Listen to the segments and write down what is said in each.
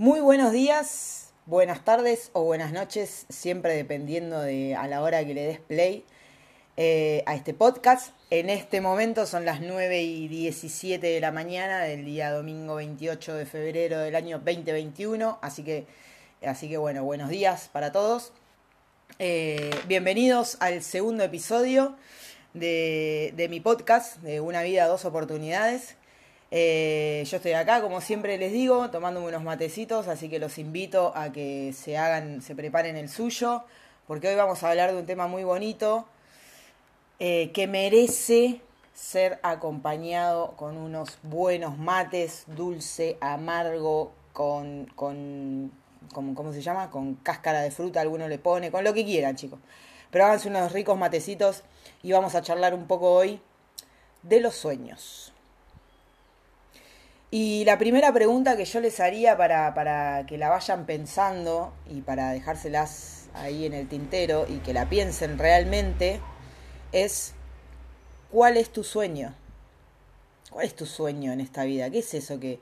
Muy buenos días, buenas tardes o buenas noches, siempre dependiendo de a la hora que le des play eh, a este podcast. En este momento son las 9 y 17 de la mañana del día domingo 28 de febrero del año 2021, así que, así que bueno, buenos días para todos. Eh, bienvenidos al segundo episodio de, de mi podcast de Una vida, dos oportunidades. Eh, yo estoy acá, como siempre les digo, tomándome unos matecitos, así que los invito a que se hagan, se preparen el suyo, porque hoy vamos a hablar de un tema muy bonito eh, que merece ser acompañado con unos buenos mates, dulce, amargo, con, con, con, ¿cómo se llama? Con cáscara de fruta, alguno le pone, con lo que quieran, chicos. Pero háganse unos ricos matecitos y vamos a charlar un poco hoy de los sueños. Y la primera pregunta que yo les haría para, para, que la vayan pensando y para dejárselas ahí en el tintero y que la piensen realmente es, ¿cuál es tu sueño? ¿Cuál es tu sueño en esta vida? ¿Qué es eso que,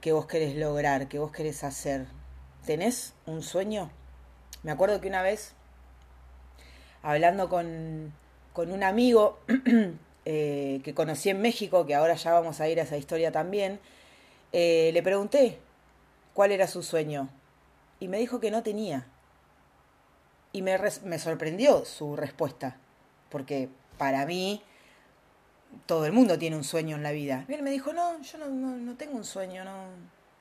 que vos querés lograr, que vos querés hacer? ¿Tenés un sueño? Me acuerdo que una vez, hablando con, con un amigo, eh, que conocí en México, que ahora ya vamos a ir a esa historia también, eh, le pregunté cuál era su sueño y me dijo que no tenía. Y me, me sorprendió su respuesta, porque para mí todo el mundo tiene un sueño en la vida. Y él me dijo, no, yo no, no, no tengo un sueño, no.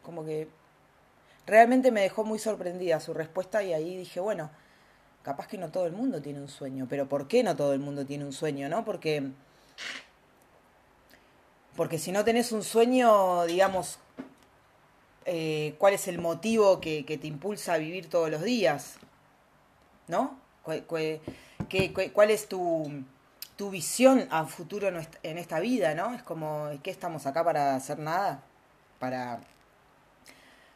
Como que realmente me dejó muy sorprendida su respuesta y ahí dije, bueno, capaz que no todo el mundo tiene un sueño, pero ¿por qué no todo el mundo tiene un sueño, no? Porque porque si no tenés un sueño, digamos, eh, ¿cuál es el motivo que, te impulsa a vivir todos los días? ¿No? ¿Cuál, cuál es tu, tu, visión a futuro en esta vida? ¿No? Es como, ¿qué estamos acá para hacer nada? Para,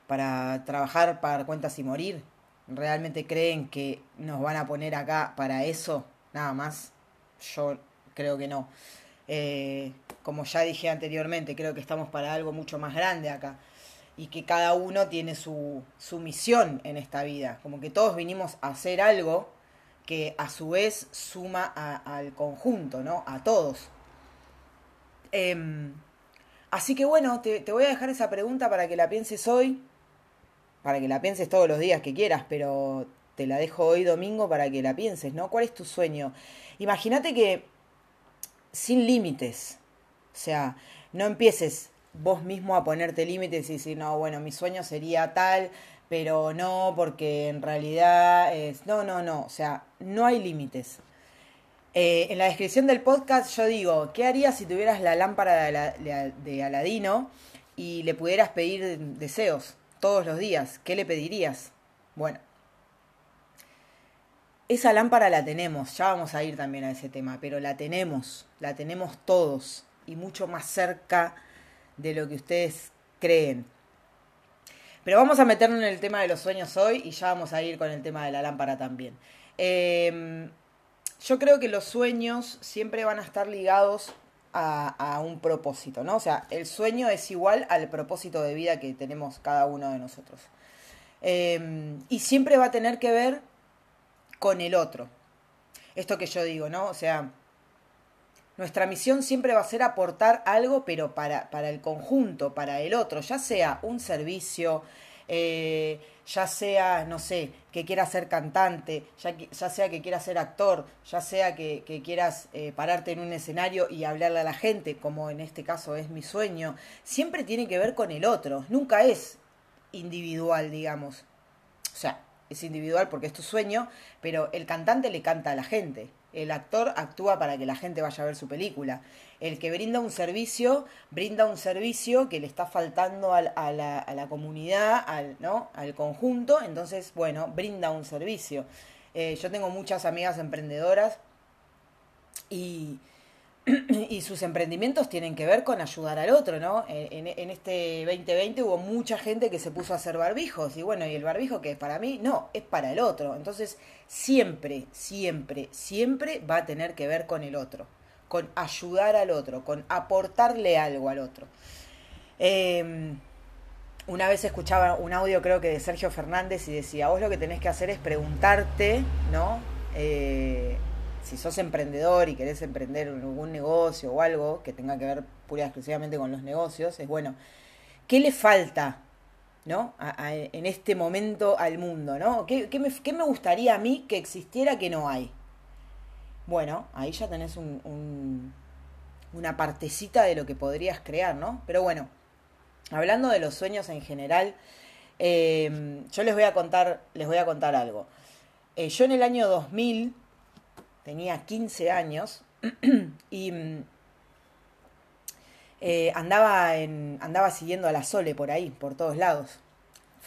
para trabajar, para cuentas y morir. ¿Realmente creen que nos van a poner acá para eso? Nada más. Yo creo que no. Eh, como ya dije anteriormente, creo que estamos para algo mucho más grande acá y que cada uno tiene su, su misión en esta vida, como que todos vinimos a hacer algo que a su vez suma al conjunto, ¿no? A todos. Eh, así que bueno, te, te voy a dejar esa pregunta para que la pienses hoy, para que la pienses todos los días que quieras, pero te la dejo hoy domingo para que la pienses, ¿no? ¿Cuál es tu sueño? Imagínate que sin límites, o sea, no empieces vos mismo a ponerte límites y decir, no, bueno, mi sueño sería tal, pero no, porque en realidad es... No, no, no, o sea, no hay límites. Eh, en la descripción del podcast yo digo, ¿qué harías si tuvieras la lámpara de, de Aladino y le pudieras pedir deseos todos los días? ¿Qué le pedirías? Bueno, esa lámpara la tenemos, ya vamos a ir también a ese tema, pero la tenemos, la tenemos todos y mucho más cerca de lo que ustedes creen. Pero vamos a meternos en el tema de los sueños hoy y ya vamos a ir con el tema de la lámpara también. Eh, yo creo que los sueños siempre van a estar ligados a, un propósito, ¿no? O sea, el sueño es igual al propósito de vida que tenemos cada uno de nosotros. Eh, y siempre va a tener que ver con el otro. Esto que yo digo, ¿no? O sea, nuestra misión siempre va a ser aportar algo, pero para, para el conjunto, para el otro, ya sea un servicio, eh, ya sea, no sé, que quieras ser cantante, ya, sea que quieras ser actor, ya sea que, que quieras eh, pararte en un escenario y hablarle a la gente, como en este caso es mi sueño, siempre tiene que ver con el otro, nunca es individual, digamos. O sea, es individual porque es tu sueño, pero el cantante le canta a la gente. El actor actúa para que la gente vaya a ver su película. El que brinda un servicio, brinda un servicio que le está faltando al, a, la, comunidad, al, ¿no? al conjunto, entonces, bueno, brinda un servicio. Eh, yo tengo muchas amigas emprendedoras y, y sus emprendimientos tienen que ver con ayudar al otro, ¿no? En, en, este 2020 hubo mucha gente que se puso a hacer barbijos y bueno, y el barbijo que es para mí, no, es para el otro. Entonces, siempre, siempre, siempre va a tener que ver con el otro, con ayudar al otro, con aportarle algo al otro. Eh, una vez escuchaba un audio creo que de Sergio Fernández y decía, vos lo que tenés que hacer es preguntarte, ¿no? Eh, si sos emprendedor y querés emprender algún negocio o algo que tenga que ver pura y exclusivamente con los negocios, es bueno, ¿qué le falta, ¿no? en este momento al mundo, ¿no? ¿Qué, me, gustaría a mí que existiera que no hay? Bueno, ahí ya tenés un, una partecita de lo que podrías crear, ¿no? Pero bueno, hablando de los sueños en general, eh, yo les voy a contar, les voy a contar algo. Eh, yo en el año 2000 tenía 15 años y mm, eh, andaba, andaba siguiendo a la Sole por ahí, por todos lados.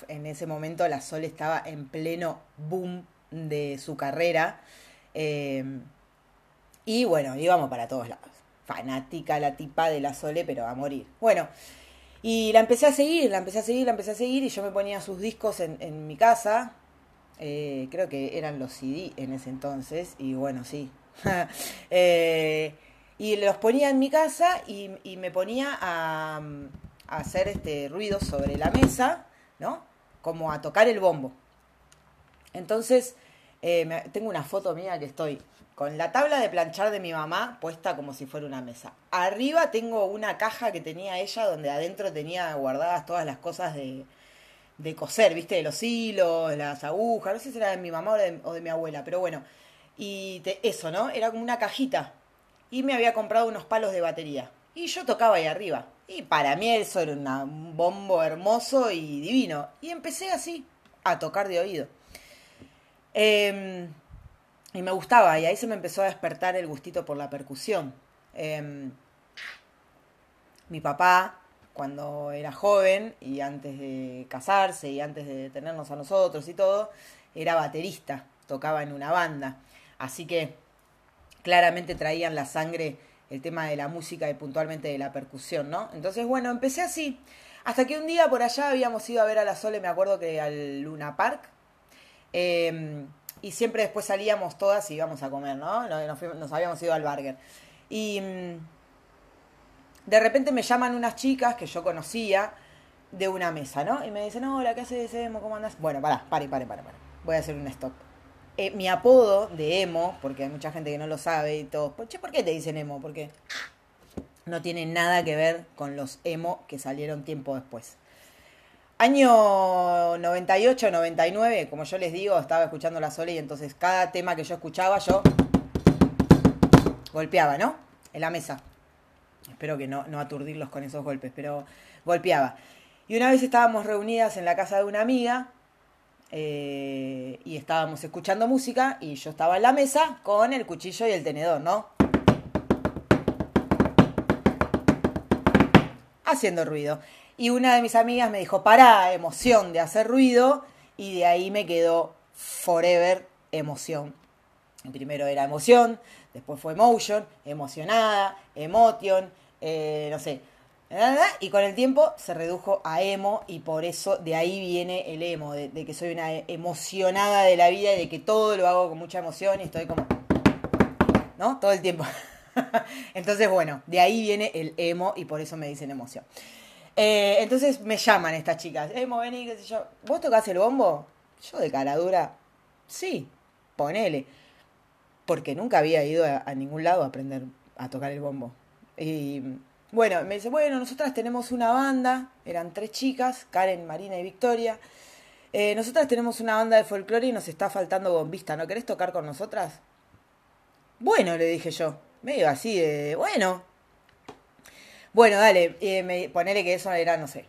En ese momento la Sole estaba en pleno boom de su carrera. y bueno, íbamos para todos lados. Fanática la tipa de la Sole, pero a morir. Bueno, y la empecé a seguir, la empecé a seguir, la empecé a seguir y yo me ponía sus discos en, mi casa. Eh, creo que eran los CD en ese entonces y bueno, sí. Eh, y los ponía en mi casa y, me ponía a, hacer este ruido sobre la mesa, ¿no? Como a tocar el bombo. Entonces, eh, tengo una foto mía que estoy con la tabla de planchar de mi mamá puesta como si fuera una mesa. Arriba tengo una caja que tenía ella donde adentro tenía guardadas todas las cosas de, de coser, ¿viste? De los hilos, las agujas, no sé si era de mi mamá o de, mi abuela, pero bueno. Y eso, ¿no? Era como una cajita. Y me había comprado unos palos de batería. Y yo tocaba ahí arriba. Y para mí eso era un bombo hermoso y divino. Y empecé así, a tocar de oído. Eh, y me gustaba, y ahí se me empezó a despertar el gustito por la percusión. Em, mi papá, cuando era joven y antes de casarse y antes de tenernos a nosotros y todo, era baterista, tocaba en una banda. Así que claramente traían la sangre el tema de la música y puntualmente de la percusión, ¿no? Entonces, bueno, empecé así. Hasta que un día por allá habíamos ido a ver a la Sole, me acuerdo que al Luna Park. Eh, y siempre después salíamos todas y íbamos a comer, ¿no? Nos, habíamos ido al burger. Y mm, de repente me llaman unas chicas que yo conocía de una mesa, ¿no? Y me dicen, hola, ¿qué haces? ¿Cómo andas? Bueno, pará, pare, pare, pare, pare. Voy a hacer un stop. Eh, mi apodo de emo, porque hay mucha gente que no lo sabe y todo. Che, ¿por qué te dicen emo? Porque no tiene nada que ver con los emo que salieron tiempo después. Año 98, 99, como yo les digo, estaba escuchando la Sole y entonces cada tema que yo escuchaba yo golpeaba, ¿no? En la mesa. Espero que no, no aturdirlos con esos golpes, pero golpeaba. Y una vez estábamos reunidas en la casa de una amiga eh, y estábamos escuchando música y yo estaba en la mesa con el cuchillo y el tenedor, ¿no? Haciendo ruido. Y una de mis amigas me dijo, para emoción de hacer ruido, y de ahí me quedó forever emoción. Primero era emoción, después fue emotion, emocionada, emotion, eh, no sé. Y con el tiempo se redujo a emo y por eso de ahí viene el emo, de, que soy una emocionada de la vida y de que todo lo hago con mucha emoción y estoy como... ¿No? Todo el tiempo. Entonces, bueno, de ahí viene el emo y por eso me dicen emoción. Eh, entonces me llaman estas chicas. Eh, vení, qué sé yo. ¿Vos tocás el bombo? Yo de cara dura, sí, ponele. Porque nunca había ido a, ningún lado a aprender a tocar el bombo. Y bueno, me dice, bueno, nosotras tenemos una banda, eran tres chicas, Karen, Marina y Victoria. Eh, nosotras tenemos una banda de folclore y nos está faltando bombista, ¿no querés tocar con nosotras? Bueno, le dije yo, medio así de, bueno, bueno, dale, eh, me, ponele que eso era, no sé.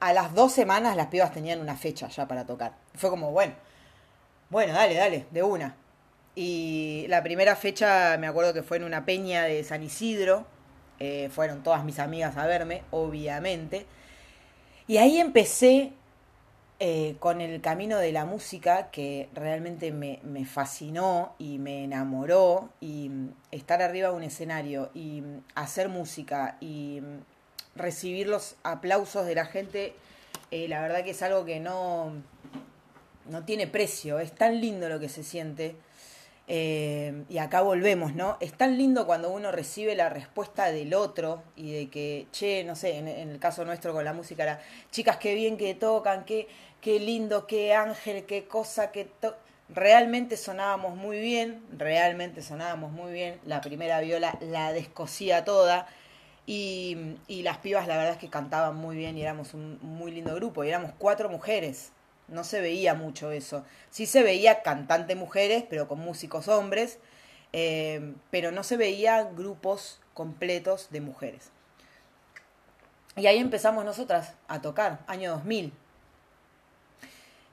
A las dos semanas las pibas tenían una fecha ya para tocar. Fue como, bueno, bueno, dale, dale, de una. Y la primera fecha me acuerdo que fue en una peña de San Isidro. Eh, fueron todas mis amigas a verme, obviamente. Y ahí empecé eh, con el camino de la música que realmente me, fascinó y me enamoró y mm, estar arriba de un escenario y mm, hacer música y mm, recibir los aplausos de la gente, eh, la verdad que es algo que no, no tiene precio, es tan lindo lo que se siente. Eh, y acá volvemos, ¿no? Es tan lindo cuando uno recibe la respuesta del otro y de que, che, no sé, en, el caso nuestro con la música era, chicas, qué bien que tocan, qué, qué lindo, qué ángel, qué cosa, que realmente sonábamos muy bien, realmente sonábamos muy bien, la primera viola la descosía toda y, y las pibas la verdad es que cantaban muy bien y éramos un muy lindo grupo. Y éramos cuatro mujeres no se veía mucho eso. Sí se veía cantante mujeres, pero con músicos hombres, eh, pero no se veía grupos completos de mujeres. Y ahí empezamos nosotras a tocar, año 2000.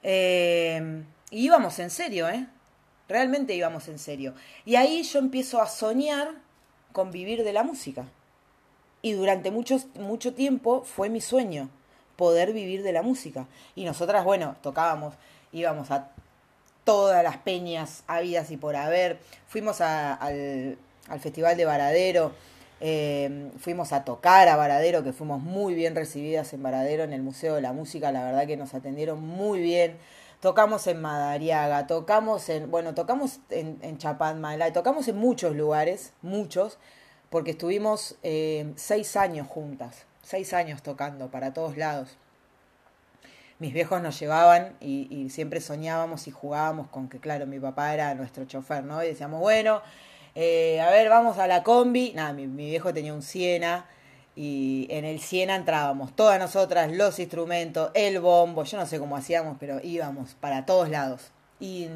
Eh, y íbamos en serio, ¿eh? Realmente íbamos en serio. Y ahí yo empiezo a soñar con vivir de la música. Y durante mucho, mucho tiempo fue mi sueño poder vivir de la música. Y nosotras, bueno, tocábamos, íbamos a todas las peñas habidas y por haber. Fuimos al, Festival de Varadero, eh, fuimos a tocar a Varadero, que fuimos muy bien recibidas en Varadero, en el Museo de la Música, la verdad que nos atendieron muy bien. Tocamos en Madariaga, tocamos en, bueno, tocamos en, en tocamos en muchos lugares, muchos, porque estuvimos eh, seis años juntas seis años tocando para todos lados. Mis viejos nos llevaban y, siempre soñábamos y jugábamos con que, claro, mi papá era nuestro chofer, ¿no? Y decíamos, bueno, eh, a ver, vamos a la combi. Nada, mi, viejo tenía un Siena y en el Siena entrábamos todas nosotras, los instrumentos, el bombo, yo no sé cómo hacíamos, pero íbamos para todos lados. Y,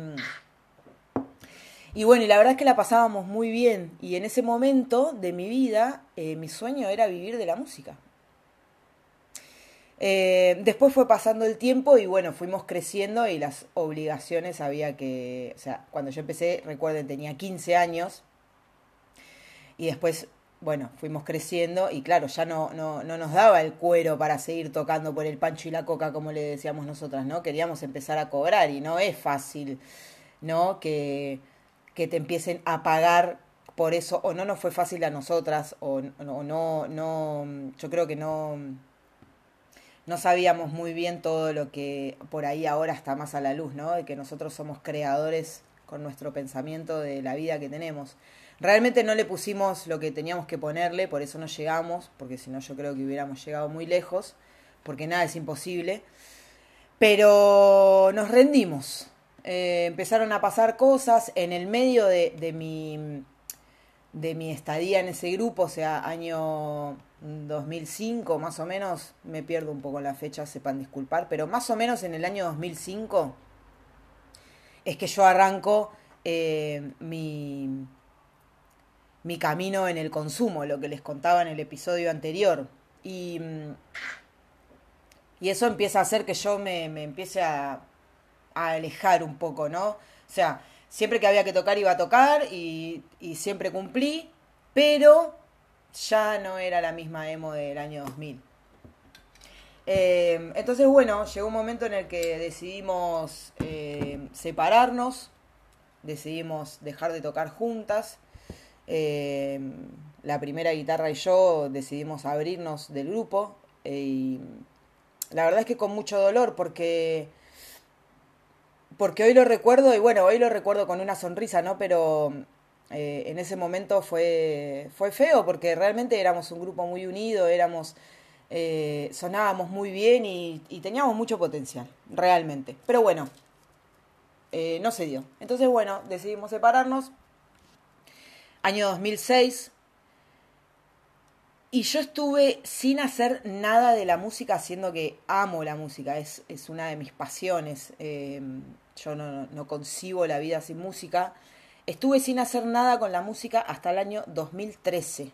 y bueno, y la verdad es que la pasábamos muy bien. Y en ese momento de mi vida, eh, mi sueño era vivir de la música. Eh, después fue pasando el tiempo y bueno, fuimos creciendo y las obligaciones había que, o sea, cuando yo empecé, recuerden, tenía 15 años y después, bueno, fuimos creciendo y claro, ya no, no, no nos daba el cuero para seguir tocando por el pancho y la coca como le decíamos nosotras, ¿no? Queríamos empezar a cobrar y no es fácil, ¿no? Que, que te empiecen a pagar por eso, o no nos fue fácil a nosotras, o, o no, no, yo creo que no no sabíamos muy bien todo lo que por ahí ahora está más a la luz, ¿no? De que nosotros somos creadores con nuestro pensamiento de la vida que tenemos. Realmente no le pusimos lo que teníamos que ponerle, por eso no llegamos, porque si no yo creo que hubiéramos llegado muy lejos, porque nada es imposible. Pero nos rendimos. Eh, empezaron a pasar cosas en el medio de, de, mi, de mi estadía en ese grupo, o sea, año 2005 más o menos, me pierdo un poco la fecha, sepan disculpar, pero más o menos en el año 2005 es que yo arranco eh, mi, mi camino en el consumo, lo que les contaba en el episodio anterior. Y, y eso empieza a hacer que yo me, me empiece a, a, alejar un poco, ¿no? O sea, siempre que había que tocar iba a tocar y, siempre cumplí, pero ya no era la misma emo del año 2000. Eh, entonces, bueno, llegó un momento en el que decidimos eh, separarnos, decidimos dejar de tocar juntas. Eh, la primera guitarra y yo decidimos abrirnos del grupo. y la verdad es que con mucho dolor, porque, porque hoy lo recuerdo, y bueno, hoy lo recuerdo con una sonrisa, ¿no? Pero eh, en ese momento fue, fue feo porque realmente éramos un grupo muy unido, éramos, eh, sonábamos muy bien y, teníamos mucho potencial, realmente. Pero bueno, eh, no se dio. Entonces, bueno, decidimos separarnos. Año 2006. Y yo estuve sin hacer nada de la música, siendo que amo la música, es, es una de mis pasiones. Yo no, no concibo la vida sin música. Estuve sin hacer nada con la música hasta el año 2013.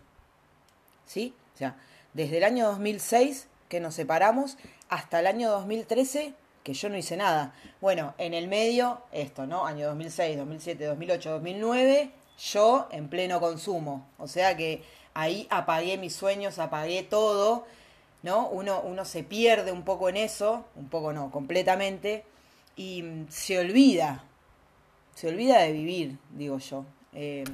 ¿Sí? O sea, desde el año 2006 que nos separamos hasta el año 2013 que yo no hice nada. Bueno, en el medio, esto, ¿no? Año 2006, 2007, 2008, 2009, yo en pleno consumo. O sea que ahí apagué mis sueños, apagué todo, ¿no? Uno, uno se pierde un poco en eso, un poco no, completamente, y se olvida se olvida de vivir, digo yo. Eh,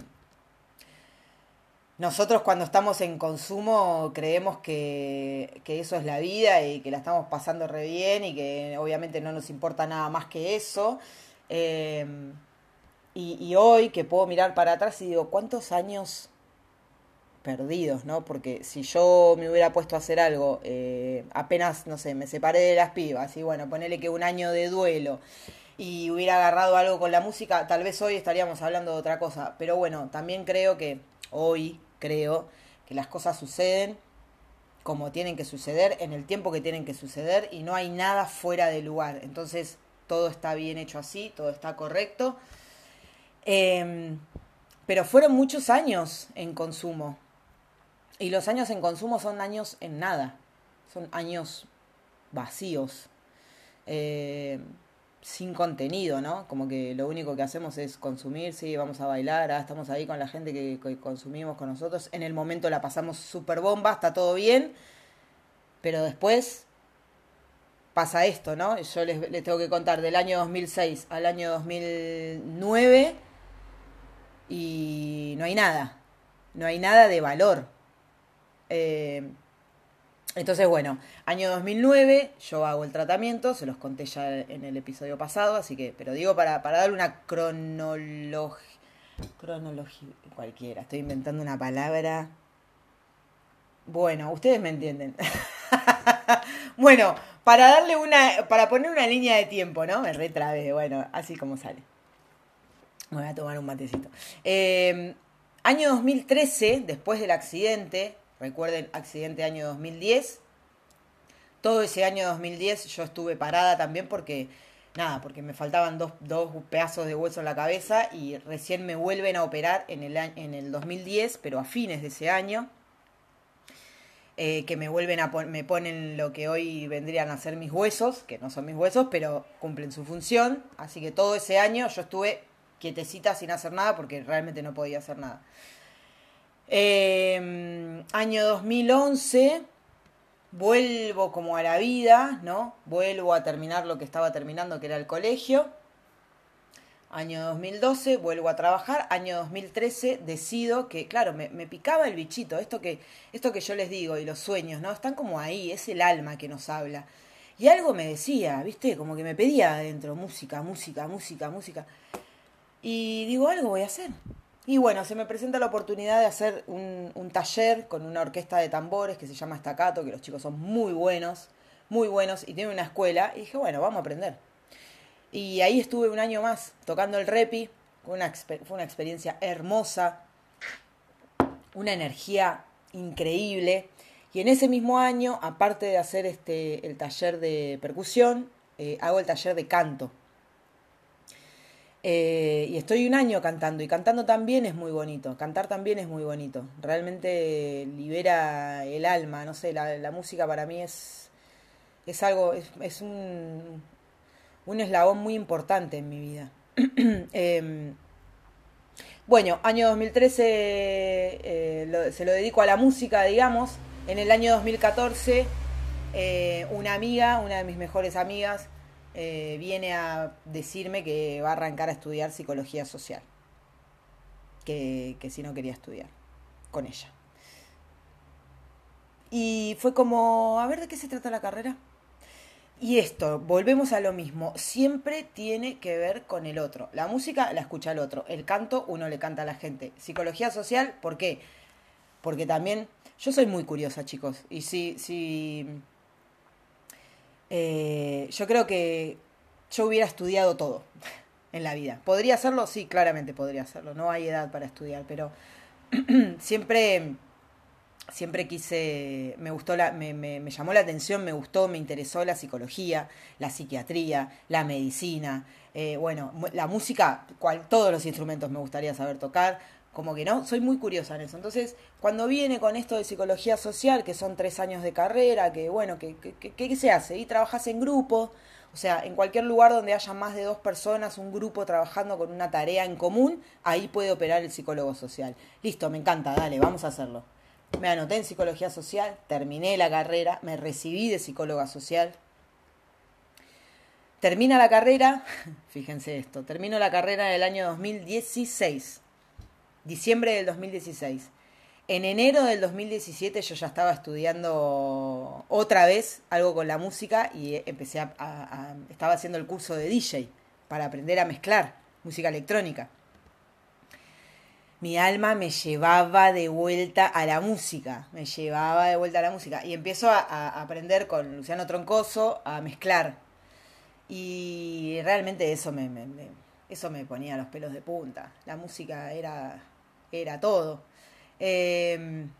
nosotros cuando estamos en consumo creemos que, eso es la vida y que la estamos pasando re bien y que obviamente no nos importa nada más que eso. Eh, y, hoy que puedo mirar para atrás y digo, ¿cuántos años perdidos, ¿no? Porque si yo me hubiera puesto a hacer algo, eh, apenas, no sé, me separé de las pibas y bueno, ponele que un año de duelo y hubiera agarrado algo con la música, tal vez hoy estaríamos hablando de otra cosa. Pero bueno, también creo que hoy creo que las cosas suceden como tienen que suceder, en el tiempo que tienen que suceder y no hay nada fuera de lugar. Entonces todo está bien hecho así, todo está correcto. Em, pero fueron muchos años en consumo. Y los años en consumo son años en nada. Son años vacíos. Eh, sin contenido, ¿no? Como que lo único que hacemos es consumir, sí, vamos a bailar, ah, estamos ahí con la gente que, consumimos con nosotros. En el momento la pasamos súper bomba, está todo bien, pero después pasa esto, ¿no? Yo les, les, tengo que contar del año 2006 al año 2009 y no hay nada, no hay nada de valor. Eh, entonces, bueno, año 2009 yo hago el tratamiento, se los conté ya en el episodio pasado, así que, pero digo para, para darle una cronología, cronología, cualquiera, estoy inventando una palabra. Bueno, ustedes me entienden. bueno, para darle una, para poner una línea de tiempo, ¿no? Me retrabe, bueno, así como sale. Me voy a tomar un matecito. Eh, año 2013, después del accidente, Recuerden, accidente año 2010. Todo ese año 2010 yo estuve parada también porque, nada, porque me faltaban dos, dos pedazos de hueso en la cabeza y recién me vuelven a operar en el, en el 2010, pero a fines de ese año. Eh, que me vuelven a me ponen lo que hoy vendrían a ser mis huesos, que no son mis huesos, pero cumplen su función. Así que todo ese año yo estuve quietecita sin hacer nada porque realmente no podía hacer nada. Em, año 2011, vuelvo como a la vida, ¿no? Vuelvo a terminar lo que estaba terminando, que era el colegio. Año 2012, vuelvo a trabajar. Año 2013, decido que, claro, me, picaba el bichito. Esto que, esto que yo les digo y los sueños, ¿no? Están como ahí, es el alma que nos habla. Y algo me decía, ¿viste? Como que me pedía adentro música, música, música, música. Y digo, algo voy a hacer. Y bueno, se me presenta la oportunidad de hacer un, taller con una orquesta de tambores que se llama Estacato, que los chicos son muy buenos, muy buenos, y tienen una escuela. Y dije, bueno, vamos a aprender. Y ahí estuve un año más tocando el repi. Fue una, fue una experiencia hermosa, una energía increíble. Y en ese mismo año, aparte de hacer este, el taller de percusión, eh, hago el taller de canto. Eh, y estoy un año cantando y cantando también es muy bonito, cantar también es muy bonito, realmente libera el alma, no sé, la, música para mí es, es algo, es, un, un eslabón muy importante en mi vida. Em, bueno, año 2013 eh, se lo dedico a la música, digamos. En el año 2014, eh, una amiga, una de mis mejores amigas, eh, viene a decirme que va a arrancar a estudiar psicología social, que, si no quería estudiar con ella. Y fue como, a ver de qué se trata la carrera. Y esto, volvemos a lo mismo, siempre tiene que ver con el otro. La música la escucha el otro, el canto uno le canta a la gente. Psicología social, ¿por qué? Porque también yo soy muy curiosa, chicos. Y si, si eh, yo creo que yo hubiera estudiado todo en la vida. ¿Podría hacerlo? Sí, claramente podría hacerlo. No hay edad para estudiar, pero siempre, siempre quise, me gustó, la, me, me, llamó la atención, me gustó, me interesó la psicología, la psiquiatría, la medicina, eh, bueno, la música, cual, todos los instrumentos me gustaría saber tocar como que no, soy muy curiosa en eso. Entonces, cuando viene con esto de psicología social, que son tres años de carrera, que bueno, que, ¿qué se hace? Y trabajas en grupo, o sea, en cualquier lugar donde haya más de dos personas, un grupo trabajando con una tarea en común, ahí puede operar el psicólogo social. Listo, me encanta, dale, vamos a hacerlo. Me anoté en psicología social, terminé la carrera, me recibí de psicóloga social. Termina la carrera, fíjense esto, termino la carrera en el año 2016 diciembre del 2016. En enero del 2017 yo ya estaba estudiando otra vez algo con la música y empecé a, estaba haciendo el curso de DJ para aprender a mezclar música electrónica. mi alma me llevaba de vuelta a la música, me llevaba de vuelta a la música. Y empiezo a, aprender con Luciano Troncoso a mezclar. Y realmente eso me, eso me ponía los pelos de punta. La música era, era todo. Em,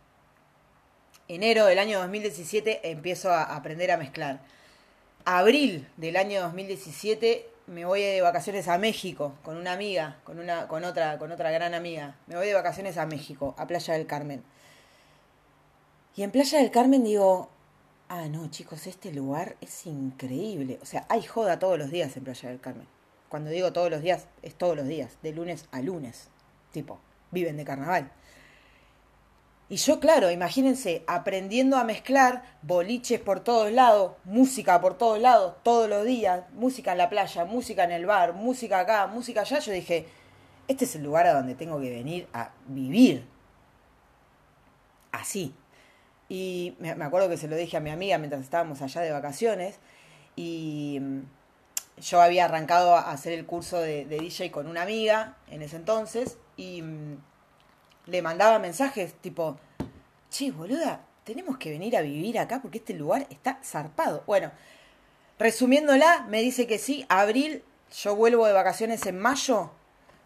enero del año 2017 empiezo a aprender a mezclar. Abril del año 2017 me voy de vacaciones a México con una amiga, con una, con otra, con otra gran amiga. Me voy de vacaciones a México, a Playa del Carmen. Y en Playa del Carmen digo, ah, no, chicos, este lugar es increíble. O sea, hay joda todos los días en Playa del Carmen. Cuando digo todos los días, es todos los días, de lunes a lunes. Tipo, viven de carnaval. Y yo, claro, imagínense, aprendiendo a mezclar boliches por todos lados, música por todos lados, todos los días, música en la playa, música en el bar, música acá, música allá, yo dije, este es el lugar a donde tengo que venir a vivir. Así. Y me acuerdo que se lo dije a mi amiga mientras estábamos allá de vacaciones y mm, yo había arrancado a hacer el curso de, DJ con una amiga en ese entonces y mm, le mandaba mensajes tipo, che, boluda, tenemos que venir a vivir acá porque este lugar está zarpado. Bueno, resumiéndola, me dice que sí, abril, yo vuelvo de vacaciones en mayo,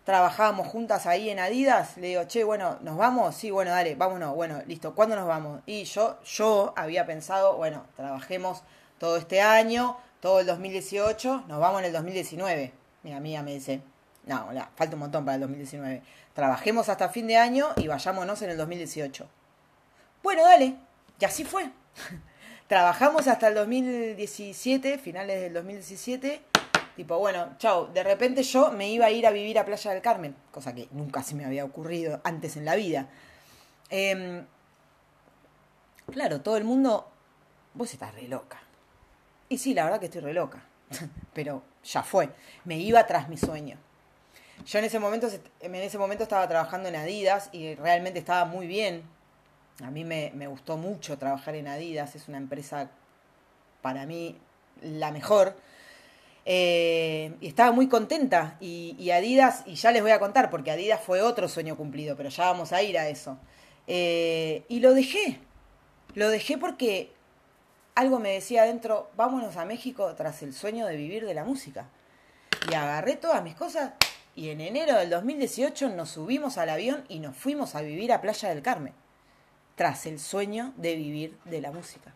trabajábamos juntas ahí en Adidas, le digo, che, bueno, ¿nos vamos? Sí, bueno, dale, vámonos, bueno, listo, ¿cuándo nos vamos? Y yo, yo había pensado, bueno, trabajemos todo este año, todo el 2018, nos vamos en el 2019. Mi amiga me dice, no, falta un montón para el 2019. Trabajemos hasta fin de año y vayámonos en el 2018. Bueno, dale. Y así fue. Trabajamos hasta el 2017, finales del 2017. Tipo, bueno, chao. De repente yo me iba a ir a vivir a Playa del Carmen, cosa que nunca se me había ocurrido antes en la vida. Em, claro, todo el mundo, vos estás re loca. Y sí, la verdad que estoy re loca. Pero ya fue. Me iba tras mi sueño. Yo en ese momento, en ese momento estaba trabajando en Adidas y realmente estaba muy bien. A mí me, gustó mucho trabajar en Adidas, es una empresa para mí la mejor. Eh, y estaba muy contenta. Y, Adidas, y ya les voy a contar, porque Adidas fue otro sueño cumplido, pero ya vamos a ir a eso. Eh, y lo dejé. Lo dejé porque algo me decía adentro, vámonos a México tras el sueño de vivir de la música. Y agarré todas mis cosas y en enero del 2018 nos subimos al avión y nos fuimos a vivir a Playa del Carmen, tras el sueño de vivir de la música.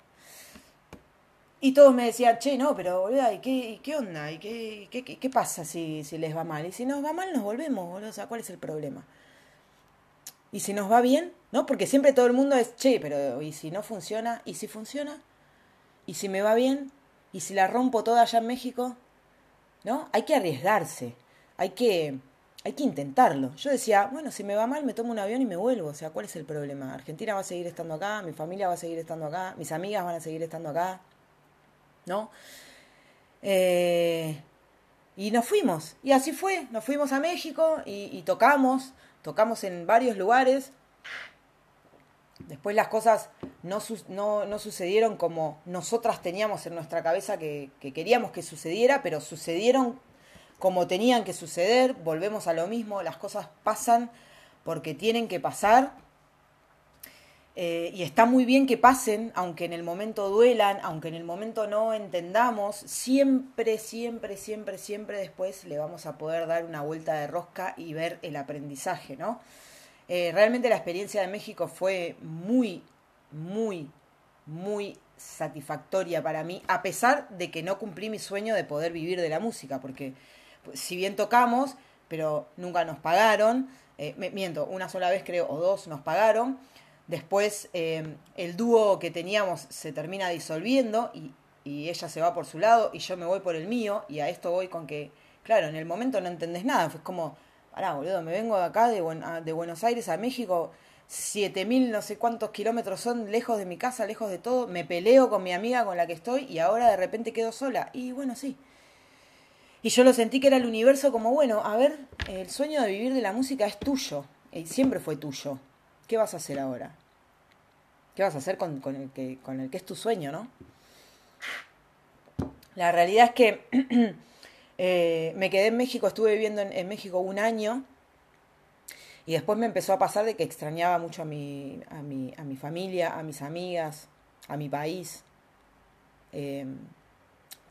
Y todos me decían, che, no, pero boluda, ¿y qué, qué onda? ¿Y qué, qué, qué, pasa si, si, les va mal? Y si nos va mal, nos volvemos, boludo. O sea, ¿cuál es el problema? ¿Y si nos va bien? ¿No? Porque siempre todo el mundo es, che, pero ¿y si no funciona? ¿Y si funciona? ¿Y si me va bien? ¿Y si la rompo toda allá en México? ¿No? Hay que arriesgarse hay que, hay que intentarlo. Yo decía, bueno, si me va mal, me tomo un avión y me vuelvo. O sea, ¿cuál es el problema? Argentina va a seguir estando acá, mi familia va a seguir estando acá, mis amigas van a seguir estando acá. ¿No? Eh, y nos fuimos. Y así fue. Nos fuimos a México y, tocamos. Tocamos en varios lugares. Después las cosas no, no, sucedieron como nosotras teníamos en nuestra cabeza que, que, queríamos que sucediera, pero sucedieron como tenían que suceder, volvemos a lo mismo, las cosas pasan porque tienen que pasar. Eh, y está muy bien que pasen, aunque en el momento duelan, aunque en el momento no entendamos, siempre, siempre, siempre, siempre después le vamos a poder dar una vuelta de rosca y ver el aprendizaje, ¿no? Eh, realmente la experiencia de México fue muy, muy, muy satisfactoria para mí, a pesar de que no cumplí mi sueño de poder vivir de la música, porque si bien tocamos, pero nunca nos pagaron, eh, miento, una sola vez creo, o dos nos pagaron, después eh, el dúo que teníamos se termina disolviendo y, ella se va por su lado y yo me voy por el mío, y a esto voy con que, claro, en el momento no entendés nada, fue como, pará, boludo, me vengo de acá, de, de Buenos Aires a México, siete mil no sé cuántos kilómetros son lejos de mi casa, lejos de todo, me peleo con mi amiga con la que estoy y ahora de repente quedo sola. Y bueno, sí, y yo lo sentí que era el universo como, bueno, a ver, el sueño de vivir de la música es tuyo, y siempre fue tuyo. ¿Qué vas a hacer ahora? ¿Qué vas a hacer con el que es tu sueño, no? La realidad es que eh, me quedé en México, estuve viviendo en, México un año Y después me empezó a pasar de que extrañaba mucho a mi, a mi, a mi familia, a mis amigas, a mi país. Eh,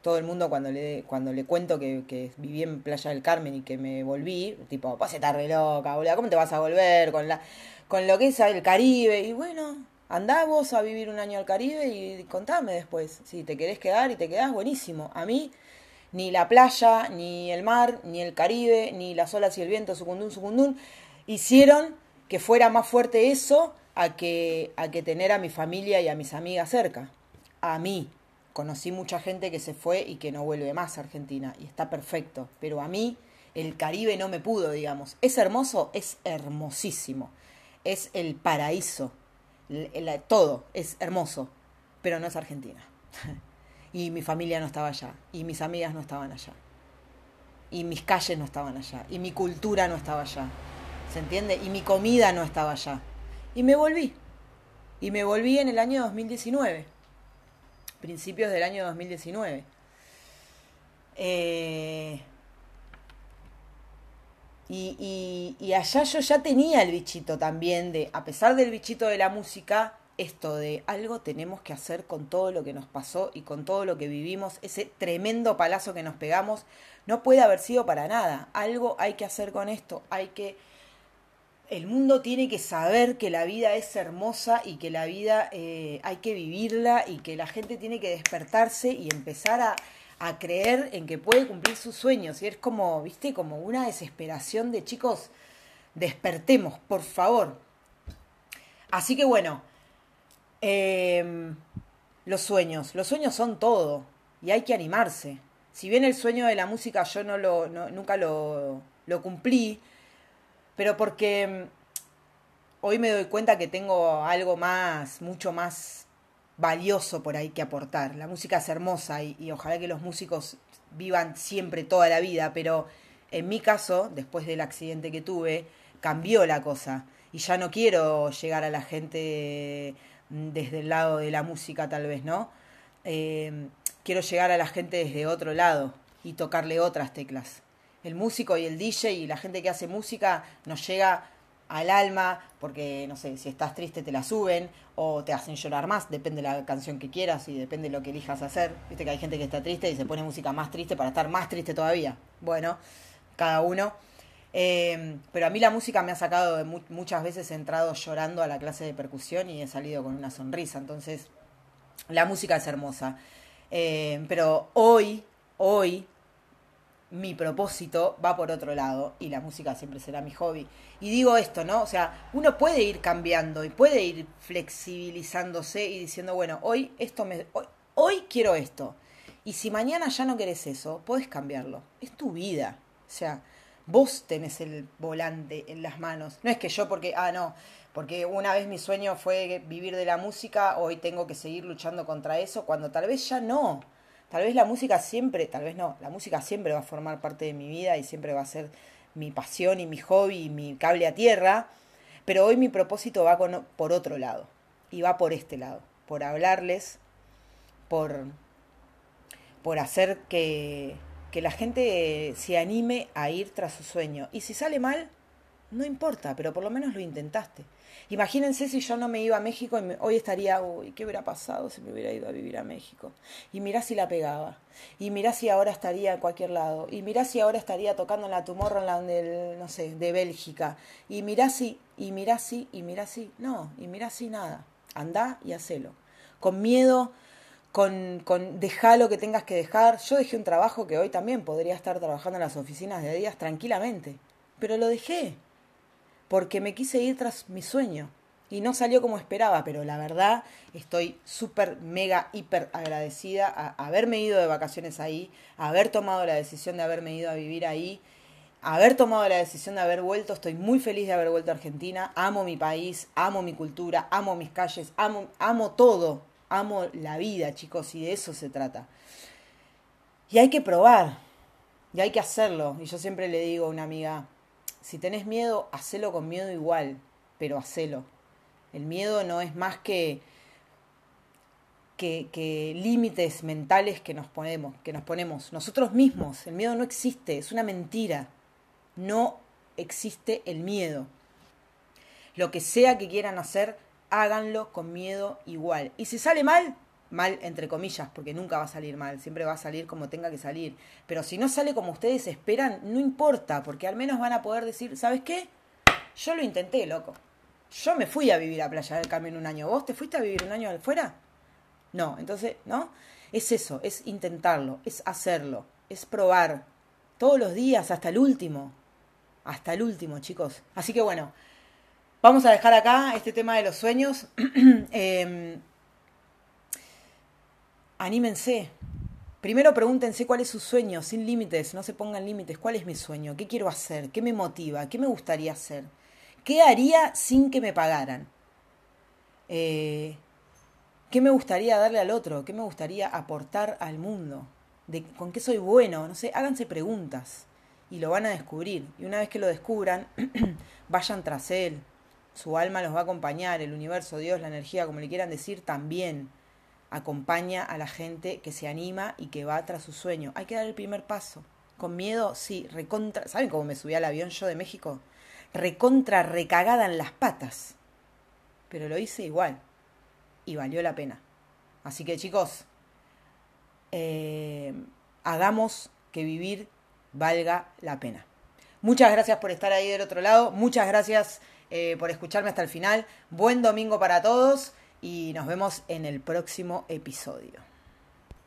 todo el mundo cuando le, cuando le cuento que, viví en Playa del Carmen y que me volví, tipo, pase tarde loca, boludo, ¿cómo te vas a volver con la con lo que es el Caribe? Y bueno, andá vos a vivir un año al Caribe y contame después. Si te querés quedar y te quedás, buenísimo. A mí, ni la playa, ni el mar, ni el Caribe, ni las olas y el viento, sucundún, sucundún, hicieron que fuera más fuerte eso a que, a que tener a mi familia y a mis amigas cerca. A mí. Conocí mucha gente que se fue y que no vuelve más a Argentina y está perfecto. Pero a mí el Caribe no me pudo, digamos. ¿Es hermoso? Es hermosísimo. Es el paraíso. todo es hermoso. Pero no es Argentina. y mi familia no estaba allá. Y mis amigas no estaban allá. Y mis calles no estaban allá. Y mi cultura no estaba allá. ¿Se entiende? Y mi comida no estaba allá. Y me volví. Y me volví en el año 2019 principios del año 2019. Eh, y, y, allá yo ya tenía el bichito también de, a pesar del bichito de la música, esto de algo tenemos que hacer con todo lo que nos pasó y con todo lo que vivimos, ese tremendo palazo que nos pegamos, no puede haber sido para nada. Algo hay que hacer con esto, hay que el mundo tiene que saber que la vida es hermosa y que la vida eh, hay que vivirla y que la gente tiene que despertarse y empezar a, creer en que puede cumplir sus sueños. Y es como, viste, como una desesperación de chicos, despertemos, por favor. Así que bueno, em, los sueños, los sueños son todo y hay que animarse. Si bien el sueño de la música yo no lo, nunca lo, lo cumplí, pero porque mm, hoy me doy cuenta que tengo algo más, mucho más valioso por ahí que aportar. La música es hermosa y, ojalá que los músicos vivan siempre toda la vida, pero en mi caso, después del accidente que tuve, cambió la cosa y ya no quiero llegar a la gente desde el lado de la música tal vez, ¿no? Eh, quiero llegar a la gente desde otro lado y tocarle otras teclas el músico y el DJ y la gente que hace música nos llega al alma, porque no sé, si estás triste te la suben o te hacen llorar más, depende de la canción que quieras y depende de lo que elijas hacer. Viste que hay gente que está triste y se pone música más triste para estar más triste todavía. Bueno, cada uno. Eh, pero a mí la música me ha sacado de muchas veces entrado llorando a la clase de percusión y he salido con una sonrisa. Entonces, la música es hermosa. Eh, pero hoy, hoy, mi propósito va por otro lado y la música siempre será mi hobby. Y digo esto, ¿no? O sea, uno puede ir cambiando y puede ir flexibilizándose y diciendo, bueno, hoy esto me hoy, quiero esto. Y si mañana ya no querés eso, podés cambiarlo. Es tu vida. O sea, vos tenés el volante en las manos. No es que yo porque, ah, no, porque una vez mi sueño fue vivir de la música, hoy tengo que seguir luchando contra eso, cuando tal vez ya no. Tal vez la música siempre, tal vez no, la música siempre va a formar parte de mi vida y siempre va a ser mi pasión y mi hobby y mi cable a tierra, pero hoy mi propósito va por otro lado y va por este lado, por hablarles, por, por hacer que, que la gente se anime a ir tras su sueño. Y si sale mal, no importa, pero por lo menos lo intentaste. Imagínense si yo no me iba a México y hoy estaría, uy, ¿qué hubiera pasado si me hubiera ido a vivir a México? Y mirá si la pegaba. Y mirá si ahora estaría en cualquier lado. Y mirá si ahora estaría tocando en la Tomorrowland del, no sé, de Bélgica. Y mirá si, y mirá si, y mirá si. No, y mirá si nada. Andá y hacelo. Con miedo, con, con deja lo que tengas que dejar. Yo dejé un trabajo que hoy también podría estar trabajando en las oficinas de días tranquilamente. Pero lo dejé porque me quise ir tras mi sueño. Y no salió como esperaba, pero la verdad estoy súper, mega, hiper agradecida a haberme ido de vacaciones ahí, a haber tomado la decisión de haberme ido a vivir ahí, haber tomado la decisión de haber vuelto. Estoy muy feliz de haber vuelto a Argentina. Amo mi país, amo mi cultura, amo mis calles, amo, amo todo. Amo la vida, chicos, y de eso se trata. Y hay que probar, y hay que hacerlo. Y yo siempre le digo a una amiga, si tenés miedo, hacelo con miedo igual, pero hacelo. El miedo no es más que, que, límites mentales que nos ponemos, que nos ponemos nosotros mismos. El miedo no existe, es una mentira. No existe el miedo. Lo que sea que quieran hacer, háganlo con miedo igual. Y si sale mal, mal entre comillas, porque nunca va a salir mal, siempre va a salir como tenga que salir. Pero si no sale como ustedes esperan, no importa, porque al menos van a poder decir, ¿sabes qué? Yo lo intenté, loco. Yo me fui a vivir a Playa del Carmen un año. ¿Vos te fuiste a vivir un año afuera? No, entonces, ¿no? Es eso, es intentarlo, es hacerlo, es probar. Todos los días, hasta el último. Hasta el último, chicos. Así que bueno, vamos a dejar acá este tema de los sueños. eh, anímense. Primero pregúntense cuál es su sueño, sin límites, no se pongan límites. ¿Cuál es mi sueño? ¿Qué quiero hacer? ¿Qué me motiva? ¿Qué me gustaría hacer? ¿Qué haría sin que me pagaran? Eh, ¿Qué me gustaría darle al otro? ¿Qué me gustaría aportar al mundo? ¿De ¿Con qué soy bueno? No sé, háganse preguntas y lo van a descubrir. Y una vez que lo descubran, vayan tras él. Su alma los va a acompañar, el universo, Dios, la energía, como le quieran decir, también acompaña a la gente que se anima y que va tras su sueño. Hay que dar el primer paso. Con miedo, sí, recontra. ¿Saben cómo me subí al avión yo de México? Recontra recagada en las patas. Pero lo hice igual. Y valió la pena. Así que chicos, eh, hagamos que vivir valga la pena. Muchas gracias por estar ahí del otro lado. Muchas gracias eh, por escucharme hasta el final. Buen domingo para todos y nos vemos en el próximo episodio.